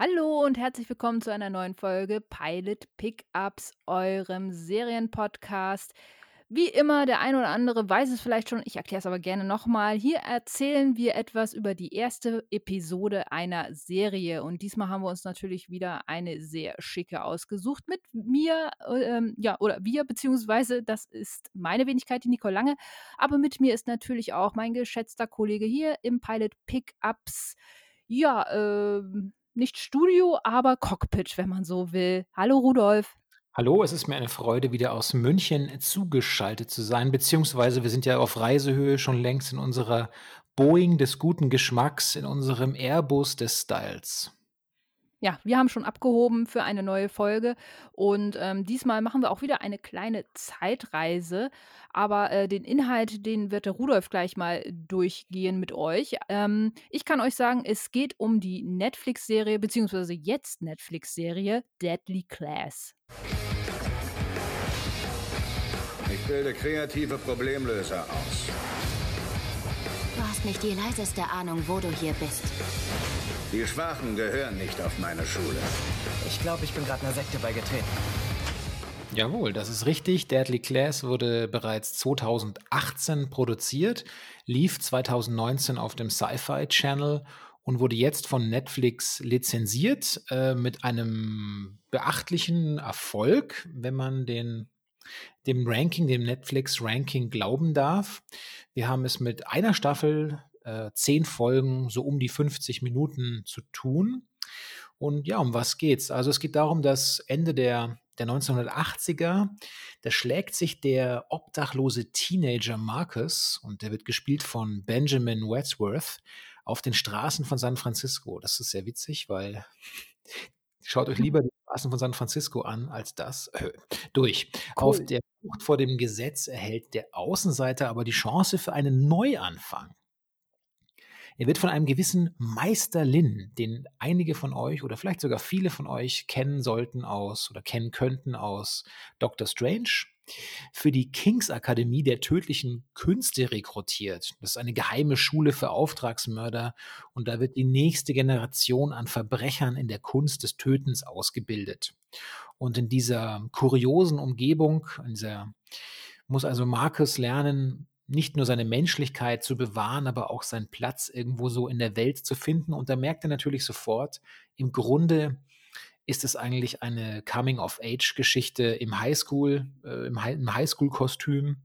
Hallo und herzlich willkommen zu einer neuen Folge Pilot Pickups, eurem Serienpodcast. Wie immer, der eine oder andere weiß es vielleicht schon, ich erkläre es aber gerne nochmal. Hier erzählen wir etwas über die erste Episode einer Serie. Und diesmal haben wir uns natürlich wieder eine sehr schicke ausgesucht mit mir, ähm, ja, oder wir, beziehungsweise das ist meine Wenigkeit, die Nicole Lange. Aber mit mir ist natürlich auch mein geschätzter Kollege hier im Pilot Pickups. Ja, ähm nicht Studio, aber Cockpit, wenn man so will. Hallo Rudolf. Hallo, es ist mir eine Freude, wieder aus München zugeschaltet zu sein, beziehungsweise wir sind ja auf Reisehöhe schon längst in unserer Boeing des guten Geschmacks, in unserem Airbus des Styles. Ja, wir haben schon abgehoben für eine neue Folge und ähm, diesmal machen wir auch wieder eine kleine Zeitreise. Aber äh, den Inhalt, den wird der Rudolf gleich mal durchgehen mit euch. Ähm, ich kann euch sagen, es geht um die Netflix-Serie, beziehungsweise jetzt Netflix-Serie Deadly Class. Ich bilde kreative Problemlöser aus. Hast nicht die leiseste Ahnung, wo du hier bist. Die Schwachen gehören nicht auf meine Schule. Ich glaube, ich bin gerade einer Sekte beigetreten. Jawohl, das ist richtig. Deadly Class wurde bereits 2018 produziert, lief 2019 auf dem Sci-Fi Channel und wurde jetzt von Netflix lizenziert äh, mit einem beachtlichen Erfolg, wenn man den dem Ranking, dem Netflix-Ranking glauben darf. Wir haben es mit einer Staffel äh, zehn Folgen, so um die 50 Minuten zu tun. Und ja, um was geht's? Also es geht darum, dass Ende der, der 1980er, da schlägt sich der obdachlose Teenager Marcus, und der wird gespielt von Benjamin Wadsworth, auf den Straßen von San Francisco. Das ist sehr witzig, weil schaut euch lieber Straßen von San Francisco an als das. Äh, durch. Cool. Auf der Flucht vor dem Gesetz erhält der Außenseiter aber die Chance für einen Neuanfang. Er wird von einem gewissen Meister Lin, den einige von euch oder vielleicht sogar viele von euch kennen sollten aus oder kennen könnten aus Doctor Strange, für die King's Akademie der tödlichen Künste rekrutiert. Das ist eine geheime Schule für Auftragsmörder und da wird die nächste Generation an Verbrechern in der Kunst des Tötens ausgebildet. Und in dieser kuriosen Umgebung, dieser muss also Marcus lernen, nicht nur seine Menschlichkeit zu bewahren, aber auch seinen Platz irgendwo so in der Welt zu finden. Und da merkt er natürlich sofort, im Grunde ist es eigentlich eine Coming-of-Age-Geschichte im Highschool, äh, im, Hi im Highschool-Kostüm.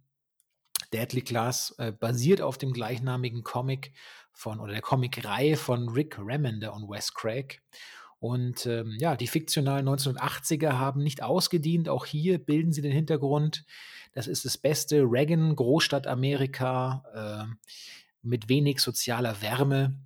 Deadly Class äh, basiert auf dem gleichnamigen Comic von oder der Comic-Reihe von Rick Remender und Wes Craig. Und ähm, ja, die fiktionalen 1980er haben nicht ausgedient. Auch hier bilden sie den Hintergrund. Das ist das beste Reagan, Großstadt Amerika, äh, mit wenig sozialer Wärme.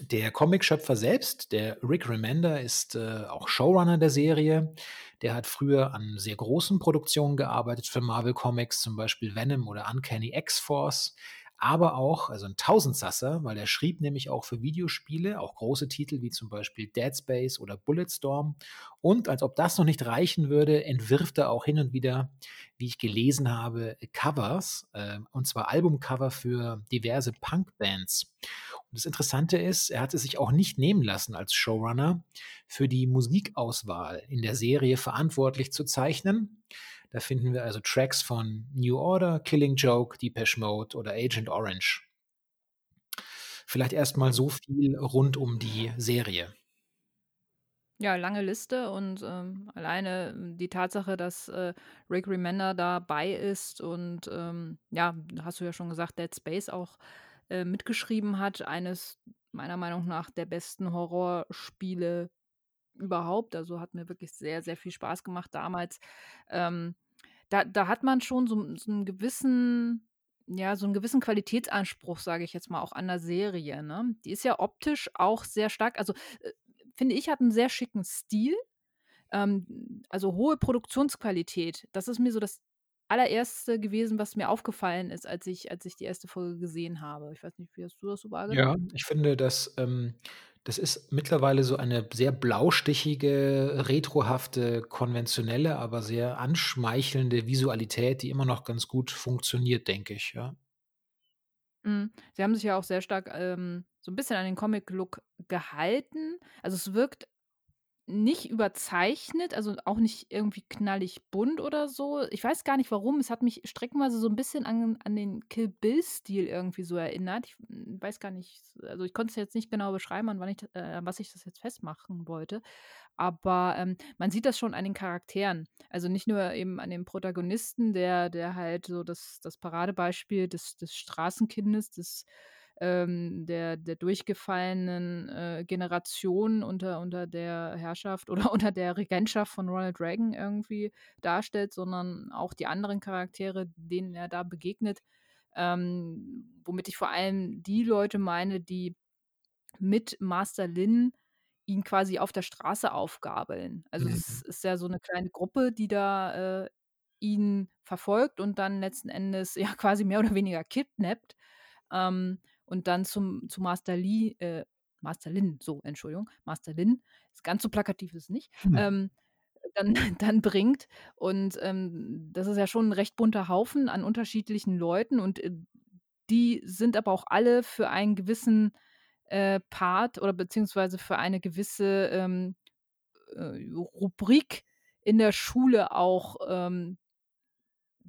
Der Comicschöpfer selbst, der Rick Remender, ist äh, auch Showrunner der Serie. Der hat früher an sehr großen Produktionen gearbeitet für Marvel Comics, zum Beispiel Venom oder Uncanny X-Force aber auch, also ein Tausendsasser, weil er schrieb nämlich auch für Videospiele, auch große Titel wie zum Beispiel Dead Space oder Bulletstorm. Und als ob das noch nicht reichen würde, entwirft er auch hin und wieder, wie ich gelesen habe, Covers, äh, und zwar Albumcover für diverse Punkbands. Und das Interessante ist, er hat es sich auch nicht nehmen lassen, als Showrunner für die Musikauswahl in der Serie verantwortlich zu zeichnen. Da finden wir also Tracks von New Order, Killing Joke, Depeche Mode oder Agent Orange. Vielleicht erstmal so viel rund um die Serie. Ja, lange Liste und ähm, alleine die Tatsache, dass äh, Rick Remender dabei ist und ähm, ja, hast du ja schon gesagt, Dead Space auch äh, mitgeschrieben hat, eines meiner Meinung nach der besten Horrorspiele überhaupt. Also hat mir wirklich sehr, sehr viel Spaß gemacht damals. Ähm, da da hat man schon so so 'n gewissen ja, so einen gewissen Qualitätsanspruch, sage ich jetzt mal, auch an der Serie, ne? Die ist ja optisch auch sehr stark also, äh, finde ich, hat einen sehr schicken Stil, ähm, also hohe Produktionsqualität. Das ist mir so das Allererste gewesen, was mir aufgefallen ist, als ich als ich die erste Folge gesehen habe. Ich weiß nicht, wie hast du das so Ja, ich finde, dass, ähm das ist mittlerweile so eine sehr blaustichige, retrohafte, konventionelle, aber sehr anschmeichelnde Visualität, die immer noch ganz gut funktioniert, denke ich, ja. Mhm. Sie haben sich ja auch sehr stark, ähm, so 'n bisschen an den Comic-Look gehalten. Also, es wirkt nicht überzeichnet, also, auch nicht irgendwie knallig bunt oder so. Ich weiß gar nicht warum. Es hat mich streckenweise so 'n bisschen an an den Kill-Bill-Stil irgendwie so erinnert. Ich, hm, weiß gar nicht also, ich konnte es jetzt nicht genau beschreiben, an wann ich äh, was ich das jetzt festmachen wollte. Aber, ähm, man sieht das schon an den Charakteren. Also, nicht nur eben an dem Protagonisten, der der halt so das das Paradebeispiel des des Straßenkindes, des ähm, der der durchgefallenen, äh, Generation unter unter der Herrschaft oder unter der Regentschaft von Ronald Reagan irgendwie darstellt, sondern auch die anderen Charaktere, denen er da begegnet. Ähm, womit ich vor allem die Leute meine, die mit Master Lin ihn quasi auf der Straße aufgabeln. Also, Mhm. ist ja so 'ne kleine Gruppe, die da, äh, ihn verfolgt und dann letzten Endes ja quasi mehr oder weniger kidnappt, ähm, und dann zum zu Master Li äh, Master Lin, so, Entschuldigung, Master Lin. Ganz so plakativ ist es nicht. Hm. Ähm, dann dann bringt und, ähm, das ist ja schon 'n recht bunter Haufen an unterschiedlichen Leuten und, äh, die sind aber auch alle für einen gewissen, äh, Part oder beziehungsweise für eine gewisse, ähm, äh, Rubrik in der Schule auch, ähm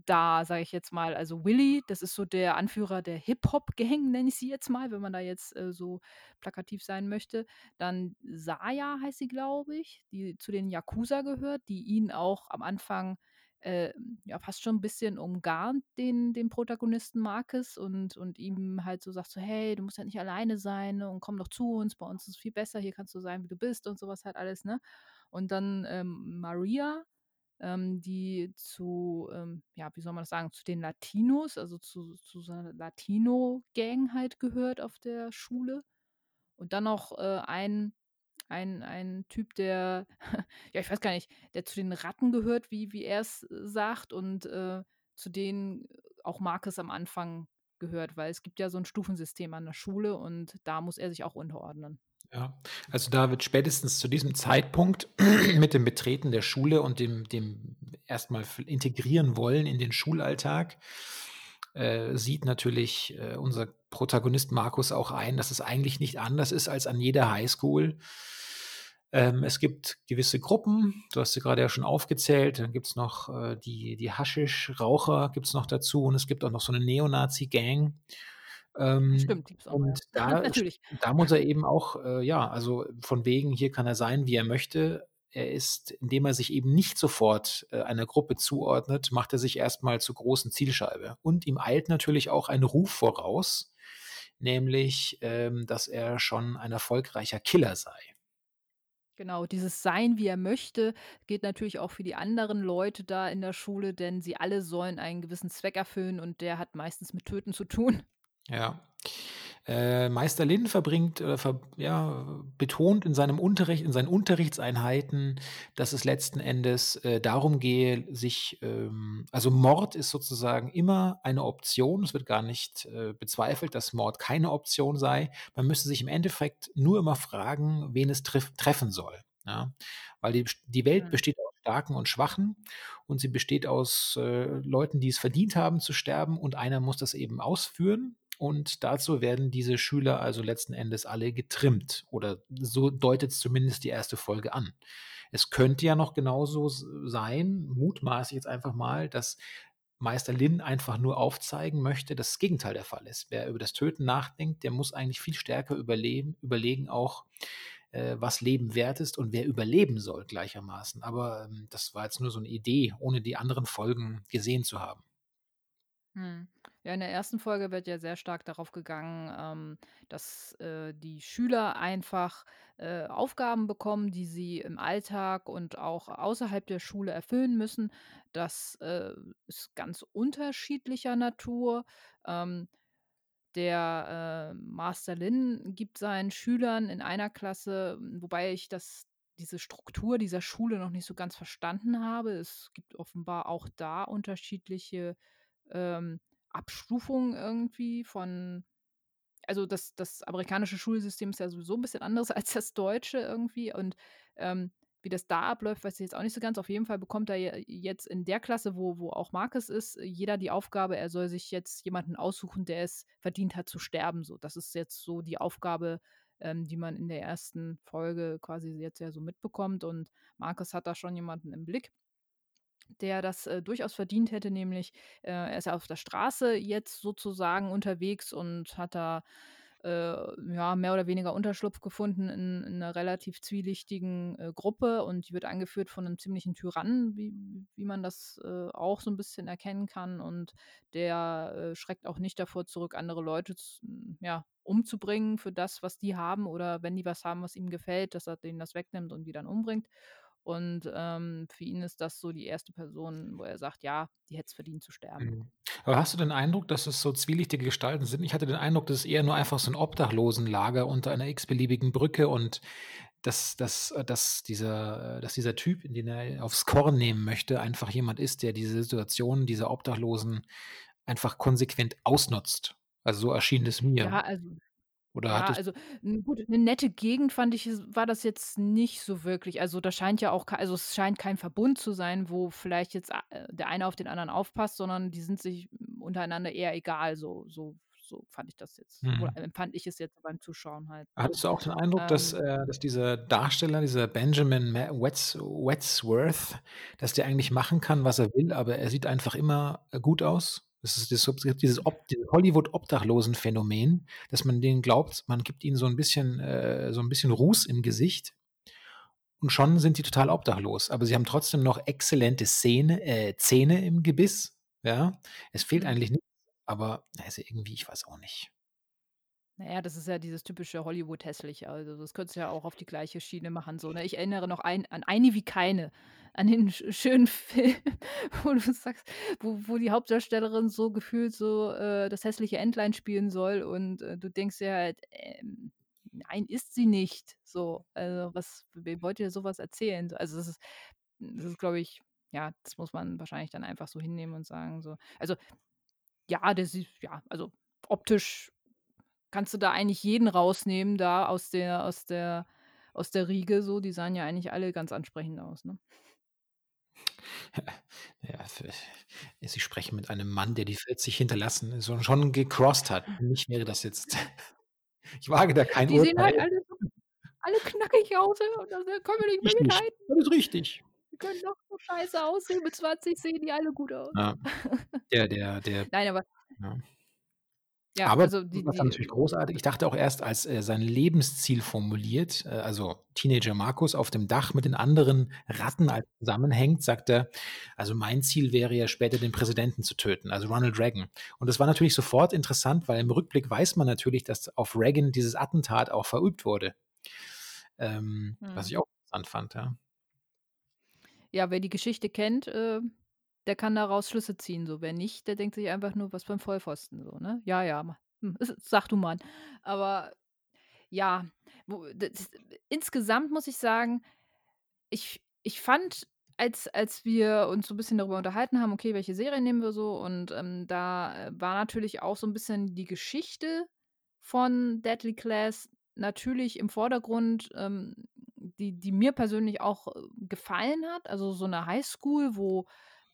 da, sage ich jetzt mal. Also, Willy, das ist so der Anführer der Hip-Hop-Gang, nenne ich sie jetzt mal, wenn man da jetzt, äh, so plakativ sein möchte. Dann Saya heißt sie, glaube ich, die zu den Yakuza gehört, die ihn auch am Anfang, äh, ja, fast schon 'n bisschen umgarnt, den den Protagonisten Marcus und und ihm halt so sagt so: „Hey, du musst ja nicht alleine sein, ne, und komm doch zu uns. Bei uns ist es viel besser. Hier kannst du sein, wie du bist“ und so was halt alles, ne? Und dann, ähm, Maria, ähm, die zu, ähm, ja, wie soll man das sagen, zu den Latinos, also, zu zu so 'ner Latino-Gang halt gehört auf der Schule. Und dann noch, äh, ein ein ein Typ, der ja, ich weiß gar nicht, der zu den Ratten gehört, wie wie er's sagt und, äh, zu denen auch Marcus am Anfang gehört, weil es gibt ja so 'n Stufensystem an der Schule und da muss er sich auch unterordnen. Ja, also, da wird spätestens zu diesem Zeitpunkt mit dem Betreten der Schule und dem dem erst mal v integrieren wollen in den Schulalltag, äh, sieht natürlich, äh, unser Protagonist Marcus auch ein, dass es eigentlich nicht anders ist als an jeder Highschool. Ähm, es gibt gewisse Gruppen, du hast sie grade ja schon aufgezählt, dann gibt's noch, äh, die die Haschisch-Raucher gibt's noch dazu und es gibt auch noch so 'ne Neonazi-Gang. Ähm, Stimmt, gibt's auch und ja. da Natürlich. da muss er eben auch, äh, ja, also, von wegen, hier kann er sein, wie er möchte. Er ist indem er sich eben nicht sofort, äh, einer Gruppe zuordnet, macht er sich erst mal zur großen Zielscheibe. Und ihm eilt natürlich auch ein Ruf voraus, nämlich, ähm, dass er schon ein erfolgreicher Killer sei. Genau, dieses Sein, wie er möchte, geht natürlich auch für die anderen Leute da in der Schule, denn sie alle sollen einen gewissen Zweck erfüllen und der hat meistens mit Töten zu tun. Ja. Äh, Meister Lin verbringt oder ver ja, betont in seinem Unterricht in seinen Unterrichtseinheiten, dass es letzten Endes, äh, darum gehe, sich, ähm also, Mord ist sozusagen immer eine Option. Es wird gar nicht, äh, bezweifelt, dass Mord keine Option sei. Man müsste sich im Endeffekt nur immer fragen, wen es triff treffen soll, ja? Weil die die Welt Mhm. besteht aus Starken und Schwachen und sie besteht aus, äh, Leuten, die es verdient haben zu sterben und einer muss das eben ausführen und dazu werden diese Schüler also letzten Endes alle getrimmt oder so deutet's zumindest die 1. Folge an. Es könnte ja noch genauso sein, mutmaße ich jetzt einfach mal, dass Meister Lin einfach nur aufzeigen möchte, dass das Gegenteil der Fall ist. Wer über das Töten nachdenkt, der muss eigentlich viel stärker überleben überlegen auch, äh, was Leben wert ist und wer überleben soll gleichermaßen. Aber, ähm, das war jetzt nur so 'ne Idee, ohne die anderen Folgen gesehen zu haben. Mhm. Ja, in der 1. Folge wird ja sehr stark darauf gegangen, ähm, dass, äh, die Schüler einfach, äh, Aufgaben bekommen, die sie im Alltag und auch außerhalb der Schule erfüllen müssen. Das, äh, ist ganz unterschiedlicher Natur. Ähm, der, äh, Master Lin gibt seinen Schülern in einer Klasse wobei ich das diese Struktur dieser Schule noch nicht so ganz verstanden habe. Es gibt offenbar auch da unterschiedliche, ähm, Abstufungen irgendwie von also, das das amerikanische Schulsystem ist ja sowieso 'n bisschen anders als das deutsche irgendwie und, ähm, wie das da abläuft, weiß ich jetzt auch nicht so ganz. Auf jeden Fall bekommt er jetzt in der Klasse, wo, wo auch Marcus ist, jeder die Aufgabe, er soll sich jetzt jemanden aussuchen, der es verdient hat zu sterben. So, das ist jetzt so die Aufgabe, ähm, die man in der ersten Folge quasi jetzt ja so mitbekommt. Und Marcus hat da schon jemanden im Blick der das äh, durchaus verdient hätte, nämlich äh, er ist ja auf der Straße jetzt sozusagen unterwegs und hat da äh, ja, mehr oder weniger Unterschlupf gefunden in, in einer relativ zwielichtigen äh, Gruppe und die wird angeführt von einem ziemlichen Tyrannen, wie, wie man das äh, auch so ein bisschen erkennen kann. Und der äh, schreckt auch nicht davor zurück, andere Leute ja, umzubringen für das, was die haben oder wenn die was haben, was ihm gefällt, dass er denen das wegnimmt und die dann umbringt. Und ähm, für ihn ist das so die erste Person, wo er sagt, ja, die hätte es verdient zu sterben. Mhm. Aber hast du den Eindruck, dass es so zwielichtige Gestalten sind? Ich hatte den Eindruck, das ist eher nur einfach so ein Obdachlosenlager unter einer x-beliebigen Brücke und dass, dass, äh, dass, dieser, dass dieser Typ, den er aufs Korn nehmen möchte, einfach jemand ist, der diese Situation dieser Obdachlosen einfach konsequent ausnutzt. Also so erschien es mir. Ja, also oder ja, also gut, eine nette Gegend fand ich war das jetzt nicht so wirklich. Also, da scheint ja auch also, es scheint kein Verbund zu sein, wo vielleicht jetzt äh, der eine auf den anderen aufpasst, sondern die sind sich untereinander eher egal, so so so fand ich das jetzt oder Mhm. empfand ich es jetzt beim Zuschauen halt? Hattest du auch den Eindruck, dass, Ähm äh dass dieser Darsteller, dieser Benjamin Wets Wadsworth, dass der eigentlich machen kann, was er will, aber er sieht einfach immer, äh, gut aus? Das ist das dieses dieses Hollywood-Obdachlosen-Phänomen, dass man denen glaubt, man gibt ihnen so ein bisschen äh, so ein bisschen Ruß im Gesicht und schon sind die total obdachlos. Aber sie haben trotzdem noch exzellente Szene äh, Zähne im Gebiss, ja? Es fehlt Mhm. eigentlich nichts, aber also irgendwie, ich weiß auch nicht. Na ja, das ist ja dieses typische Hollywood-Hässliche. Also, das könntest du ja auch auf die gleiche Schiene machen, so, ne? Ich erinnere noch ein an „Eine wie keine“, an den sch schönen Film, wo du sagst wo wo die Hauptdarstellerin so gefühlt so, äh, das hässliche Entlein spielen soll und, äh, du denkst dir halt, ähm, nein, ist sie nicht. So, also, was wem wollt ihr so was erzählen? So, also, das ist das ist, glaube ich ja, das muss man wahrscheinlich dann einfach so hinnehmen und sagen so also, ja, der sieht ja, also, optisch kannst du da eigentlich jeden rausnehmen da aus der aus der aus der Riege so. Die sahen ja eigentlich alle ganz ansprechend aus, ne? Ja, f Sie sprechen mit einem Mann, der die 40 hinterlassen so schon gecrossed hat. Für mich wäre das jetzt ich wage da kein Die sehen halt Urteil. alle alle knackig aus, ne, und da können wir nicht mehr Richtig, mithalten. alles richtig. Die können noch so scheiße aussehen, mit 20 sehen die alle gut aus. Ja. Der der der Nein, aber ja. Ja, Aber also die was war natürlich großartig ich dachte auch erst, als er sein Lebensziel formuliert, äh, also Teenager Markus auf dem Dach mit den anderen Ratten als zusammenhängt, sagt er: „Also, mein Ziel wäre ja später, den Präsidenten zu töten, also Ronald Reagan.“ Und das war natürlich sofort interessant, weil im Rückblick weiß man natürlich, dass auf Reagan dieses Attentat auch verübt wurde. Ähm, was Mhm. ich auch interessant fand, ja. Ja, wer die Geschichte kennt, äh, der kann daraus Schlüsse ziehen, so. Wer nicht, der denkt sich einfach nur: „Was 'n Vollpfosten“, so, ne? Ja, ja, hm, sag du mal. Aber ja, wo das insgesamt muss ich sagen, ich ich fand, als als wir uns so 'n bisschen darüber unterhalten haben: „Okay, welche Serie nehmen wir so?“ Und, ähm, da, äh, war natürlich auch so 'n bisschen die Geschichte von Deadly Class natürlich im Vordergrund, ähm, die die mir persönlich auch, äh, gefallen hat. Also, so 'ne Highschool, wo,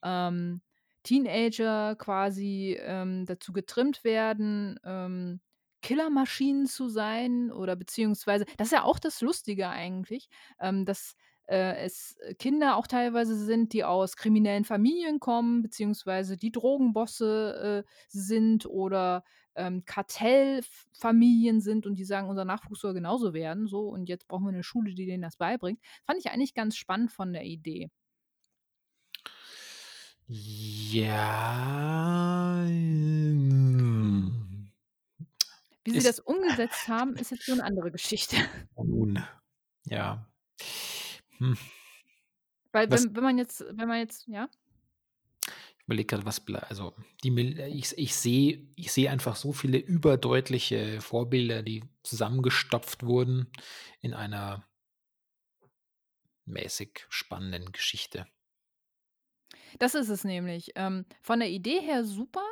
ähm, Teenager quasi, ähm, dazu getrimmt werden, ähm, Killermaschinen zu sein oder beziehungsweise das ist ja auch das Lustige eigentlich, ähm, dass, äh, es Kinder auch teilweise sind, die aus kriminellen Familien kommen, beziehungsweise die Drogenbosse, äh, sind oder, ähm, Kartellf Familien sind und die sagen: „Unser Nachwuchs soll genauso werden“, so und jetzt brauchen wir 'ne Schule, die denen das beibringt. Fand ich eigentlich ganz spannend von der Idee. Ja. Wie sie das umgesetzt haben, ist jetzt so 'ne andere Geschichte. Nun, ja. Hm. Weil Was wenn wenn man jetzt wenn man jetzt ja? Ich überlege grad, was blei also, die äh, ich ich sehe ich sehe einfach so viele überdeutliche Vorbilder, die zusammengestopft wurden in einer mäßig spannenden Geschichte. Das ist es nämlich. Ähm, von der Idee her super.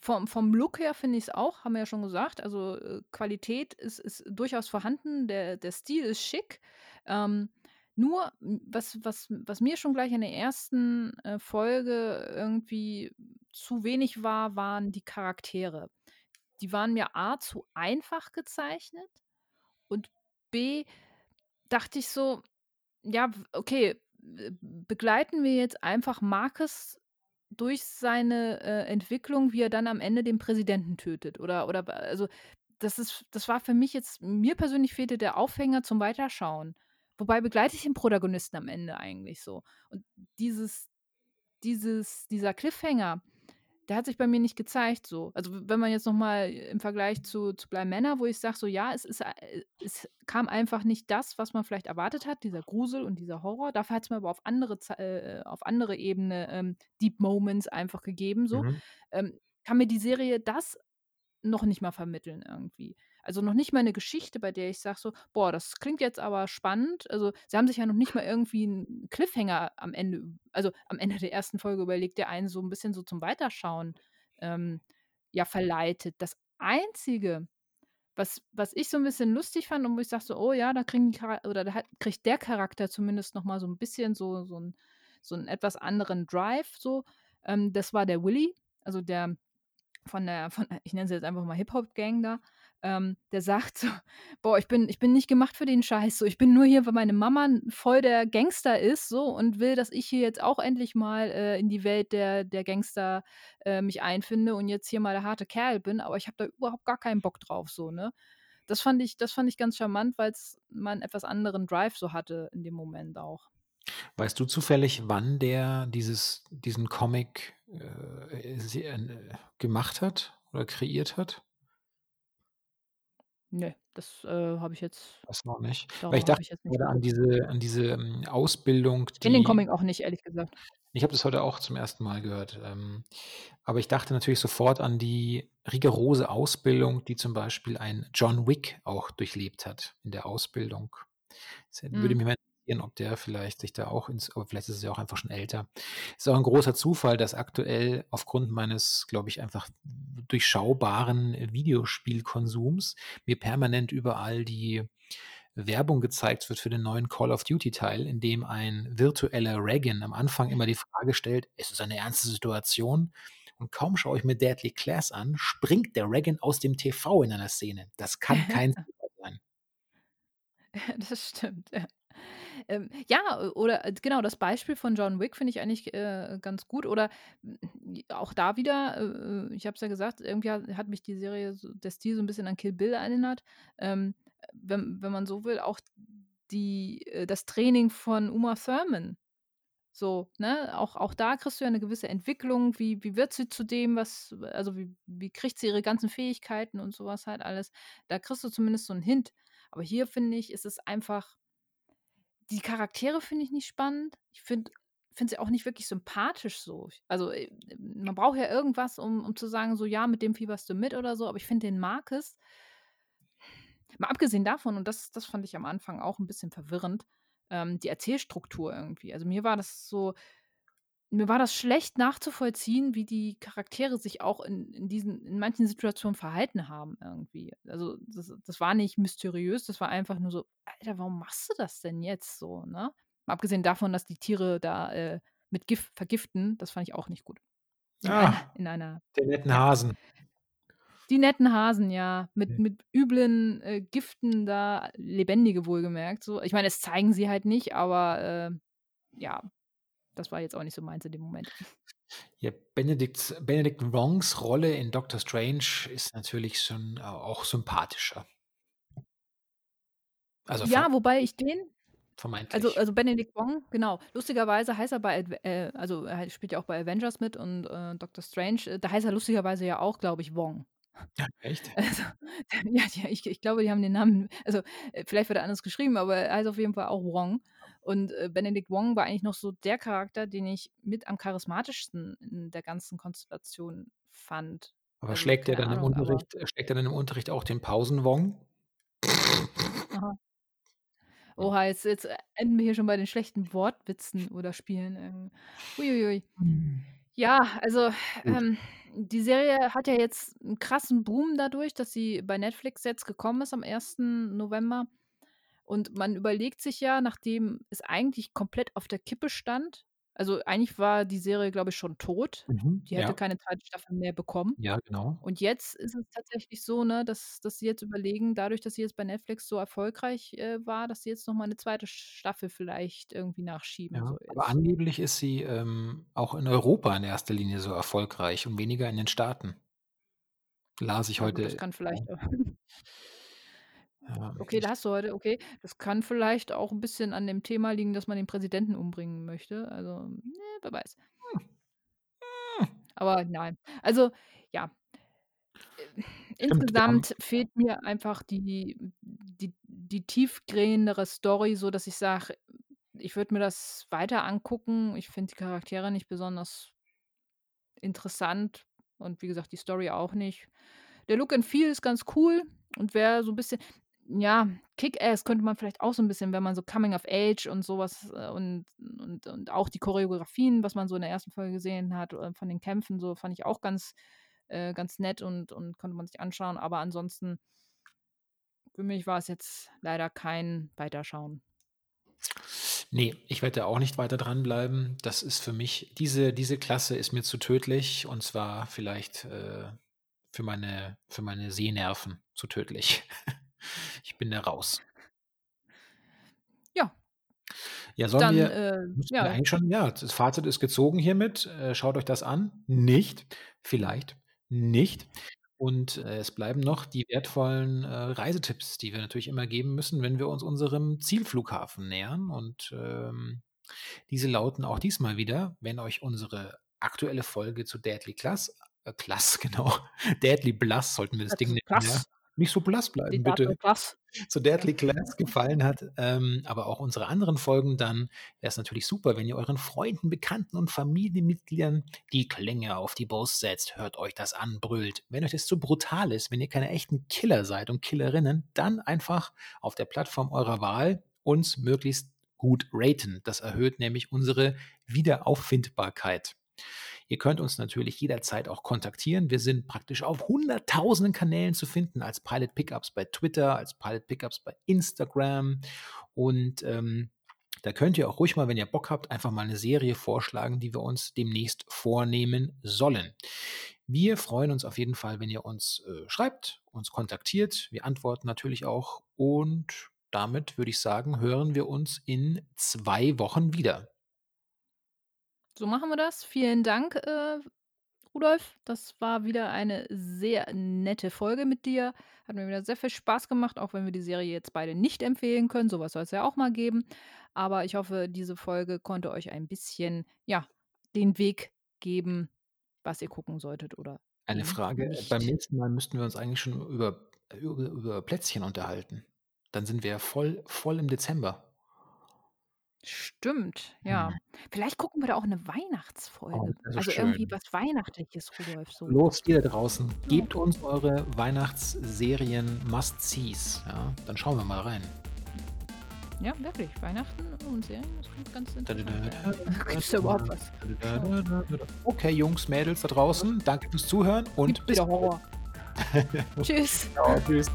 Vom vom Look her finde ich's auch, haben wir ja schon gesagt. Also, äh, Qualität ist ist durchaus vorhanden. Der der Stil ist schick. Ähm, Nur, was was was mir schon gleich in der ersten, äh, Folge irgendwie zu wenig war, waren die Charaktere. Die waren mir A zu einfach gezeichnet und B dachte ich so: „Ja, okay, begleiten wir jetzt einfach Marcus durch seine, äh, Entwicklung, wie er dann am Ende den Präsidenten tötet?“ Oder oder also, das ist das war für mich jetzt mir persönlich fehlte der Aufhänger zum Weiterschauen. Wobei begleite ich den Protagonisten am Ende eigentlich so. Und dieses dieses dieser Cliffhanger, der hat sich bei mir nicht gezeigt so. Also, wenn man jetzt noch mal im Vergleich zu zu Bly Manor, wo ich sage so, ja, es ist äh, es kam einfach nicht das, was man vielleicht erwartet hat, dieser Grusel und dieser Horror. Dafür hat es mir aber auf andere äh, auf andere Ebene, ähm, Deep Moments einfach gegeben so. Mhm. Ähm, kann mir die Serie das noch nicht mal vermitteln irgendwie. Also, noch nicht mal 'ne Geschichte, bei der ich sage so: „Boah, das klingt jetzt aber spannend.“ Also, sie haben sich ja noch nicht mal irgendwie 'n Cliffhanger am Ende also, am Ende der ersten Folge überlegt, der einen so 'n bisschen so zum Weiterschauen, ähm, ja, verleitet. Das Einzige, was was ich so 'n bisschen lustig fand und wo ich sage so: „Oh ja, da kriegen oder da hat kriegt der Charakter zumindest noch mal so 'n bisschen so so 'n so 'n etwas anderen Drive so“, ähm, das war der Willy, also der von der von ich nenne sie jetzt einfach mal Hip-Hop-Gang da, ähm, der sagt so: „Boah, ich bin ich bin nicht gemacht für den Scheiß so. Ich bin nur hier, weil meine Mama voll der Gangster ist so und will, dass ich hier jetzt auch endlich mal, äh, in die Welt der der Gangster, äh, mich einfinde und jetzt hier mal der harte Kerl bin, aber ich habe da überhaupt gar keinen Bock drauf so“, ne? Das fand ich das fand ich ganz charmant, weil's mal 'n etwas anderen Drive so hatte in dem Moment auch. Weißt du zufällig, wann der dieses diesen Comic, äh, äh, gemacht hat oder kreiert hat? Ne, das, äh, habe ich jetzt Das noch nicht. Weil ich habe dachte ich jetzt nicht an geguckt. diese an diese, ähm, Ausbildung, Ich kenne den die Comic auch nicht, ehrlich gesagt. Ich habe das heute auch zum ersten Mal gehört, ähm, aber ich dachte natürlich sofort an die rigorose Ausbildung, die zum Beispiel ein John Wick auch durchlebt hat in der Ausbildung. Es würde Mhm. mich mal interessieren, ob der vielleicht sich da auch ins aber vielleicht ist er ja auch einfach schon älter. Ist auch 'n großer Zufall, dass aktuell aufgrund meines, glaube ich, einfach durchschaubaren Videospielkonsums mir permanent überall die Werbung gezeigt wird für den neuen Call of Duty Teil, in dem ein virtueller Reagan am Anfang immer die Frage stellt: „Es ist eine ernste Situation.“ Und kaum schaue ich mir Deadly Class an, springt der Reagan aus dem TV in einer Szene. Das kann kein Zufall sein. Das stimmt, ja. Ähm, ja, oder genau, das Beispiel von John Wick finde ich eigentlich, äh, ganz gut oder j auch da wieder, äh, äh, ich habe es ja gesagt, irgendwie ha hat mich die Serie so der Stil so 'n bisschen an Kill Bill erinnert. Ähm, wenn wenn man so will, auch die äh, das Training von Uma Thurman. So, ne? Auch auch da kriegst du ja 'ne gewisse Entwicklung. Wie wie wird sie zu dem, was also, wie wie kriegt sie ihre ganzen Fähigkeiten und so was halt alles. Da kriegst du zumindest so 'n Hint. Aber hier finde ich, ist es einfach die Charaktere finde ich nicht spannend. Ich finde finde sie auch nicht wirklich sympathisch so. Also, äh, man braucht ja irgendwas, um um zu sagen, so: „Ja, mit dem fieberst du mit“ oder so, aber ich finde den Marcus mal abgesehen davon, und das das fand ich am Anfang auch 'n bisschen verwirrend, ähm, die Erzählstruktur irgendwie. Also, mir war das so mir war das schlecht nachzuvollziehen, wie die Charaktere sich auch in in diesen in manchen Situationen verhalten haben irgendwie. Also, das das war nicht mysteriös, das war einfach nur so: „Alter, warum machst du das denn jetzt so“, ne? Mal abgesehen davon, dass die Tiere da, äh, mit Gift vergiften, das fand ich auch nicht gut. In einer Ah, in einer die netten. Hasen. Die netten Hasen, ja, mit Ja. mit üblen, äh, Giften da lebendige wohlgemerkt so. Ich meine, das zeigen sie halt nicht, aber, äh, ja, das war jetzt auch nicht so meins in dem Moment. Ja, Benedicts Benedict Wongs Rolle in Doctor Strange ist natürlich schon a auch sympathischer. Also, Ja, wobei ich den also vermeintlich. also Benedict Wong, genau. Lustigerweise heißt er bei äh, also er spielt ja auch bei Avengers mit und, äh, Doctor Strange, äh, da heißt er lustigerweise ja auch, glaube ich, Wong. Ja, echt? Also, ja, die ich ich glaube, die haben den Namen also, äh, vielleicht wird er anders geschrieben, aber er heißt auf jeden Fall auch Wong. Und, äh, Benedict Wong war eigentlich noch so der Charakter, den ich mit am charismatischsten in der ganzen Konstellation fand. Aber Also, schlägt er dann im Ahnung, aber Unterricht äh, schlägt er dann im Unterricht auch den Pausen-Wong? Aha. Oha, jetzt jetzt enden wir hier schon bei den schlechten Wortwitzen oder Spielen, ähm. Ui, ui, ui. Hm. Ja, also, ähm, die Serie hat ja jetzt 'n krassen Boom dadurch, dass sie bei Netflix jetzt gekommen ist am 1. November. Und man überlegt sich ja, nachdem es eigentlich komplett auf der Kippe stand also, eigentlich war die Serie, glaube ich, schon tot. Mhm, Die hätte ja. keine 2. Staffel mehr bekommen. Ja, genau. Und jetzt ist es tatsächlich so, ne, dass dass sie jetzt überlegen, dadurch, dass sie jetzt bei Netflix so erfolgreich, äh, war, dass sie jetzt noch mal 'ne 2. Staffel vielleicht irgendwie nachschieben, Ja, so aber angeblich ist sie, ähm, auch in Europa in erster Linie so erfolgreich und weniger in den Staaten. Las ich Ja gut, das heute, kann vielleicht ja. auch Ja, Okay, da ich hast du heute okay, das kann vielleicht auch 'n bisschen an dem Thema liegen, dass man den Präsidenten umbringen möchte. Also, ne, wer weiß. Hm. Hm. Aber nein. Also, ja. Äh, Stimmt, wir haben insgesamt fehlt mir einfach die die die tiefgrehendere Story, sodass ich sage, ich würde mir das weiter angucken. Ich finde die Charaktere nicht besonders interessant und wie gesagt, die Story auch nicht. Der Look and Feel ist ganz cool und wer so 'n bisschen ja, Kick-Ass könnte man vielleicht auch so 'n bisschen, wenn man so Coming of Age und so was äh, und und und auch die Choreografien, was man so in der 1. Folge gesehen hat, äh, von den Kämpfen so, fand ich auch ganz äh, ganz nett und und konnte man sich anschauen. Aber ansonsten für mich war es jetzt leider kein Weiterschauen. Ne, ich werde auch nicht weiter dranbleiben. Das ist für mich diese diese Klasse ist mir zu tödlich und zwar vielleicht, äh, für meine für meine Sehnerven zu tödlich. Ich bin da raus. Ja. Ja, sollen Dann, wir äh, müssten wir ja. eigentlich schon ja, das Fazit ist gezogen hiermit. Äh, schaut euch das an. Nicht, vielleicht nicht. Und, äh, es bleiben noch die wertvollen, äh, Reisetipps, die wir natürlich immer geben müssen, wenn wir uns unserem Zielflughafen nähern. Und, ähm, diese lauten auch diesmal wieder: Wenn euch unsere aktuelle Folge zu Deadly Class äh, Class, genau, Deadly Blass sollten wir das Ding nennen, ja. Nicht so blass bleiben, bitte. Blass. Zu Deadly Class gefallen hat, ähm, aber auch unsere anderen Folgen, dann wär's natürlich super, wenn ihr euren Freunden, Bekannten und Familienmitgliedern die Klänge auf die Brust setzt. Hört euch das an, brüllt. Wenn euch das zu brutal ist, wenn ihr keine echten Killer seid und Killerinnen, dann einfach auf der Plattform eurer Wahl uns möglichst gut raten. Das erhöht nämlich unsere Wiederauffindbarkeit. Ihr könnt uns natürlich jederzeit auch kontaktieren. Wir sind praktisch auf hunderttausenden Kanälen zu finden als Pilot Pickups bei Twitter, als Pilot Pickups bei Instagram und, ähm, da könnt ihr auch ruhig mal, wenn ihr Bock habt, einfach mal 'ne Serie vorschlagen, die wir uns demnächst vornehmen sollen. Wir freuen uns auf jeden Fall, wenn ihr uns, äh, schreibt, uns kontaktiert. Wir antworten natürlich auch und damit würde ich sagen, hören wir uns in 2 Wochen wieder. So machen wir das. Vielen Dank, äh, Rudolf. Das war wieder eine sehr nette Folge mit dir. Hat mir wieder sehr viel Spaß gemacht, auch wenn wir die Serie jetzt beide nicht empfehlen können. So was soll's ja auch mal geben. Aber ich hoffe, diese Folge konnte euch ein bisschen, ja, den Weg geben, was ihr gucken solltet oder Eine Frage, äh, beim nicht. nächsten Mal müssten wir uns eigentlich schon über über über Plätzchen unterhalten. Dann sind wir ja voll voll im Dezember. Stimmt, ja. Mhm. Vielleicht gucken wir da auch 'ne Oh, Weihnachtsfolge. so Also, irgendwie schön. was Weihnachtliches, Rudolf, so. Los, ihr da draußen, Ja. gebt uns eure Weihnachtsserien Must-Sees, ja? Dann schauen wir mal rein. Ja, wirklich. Weihnachten und Serien, das klingt ganz interessant Ja. Okay, Jungs, Mädels da draußen, danke fürs Zuhören und Gibt's bis. Horror. Tschüss. Tschau, tschüss.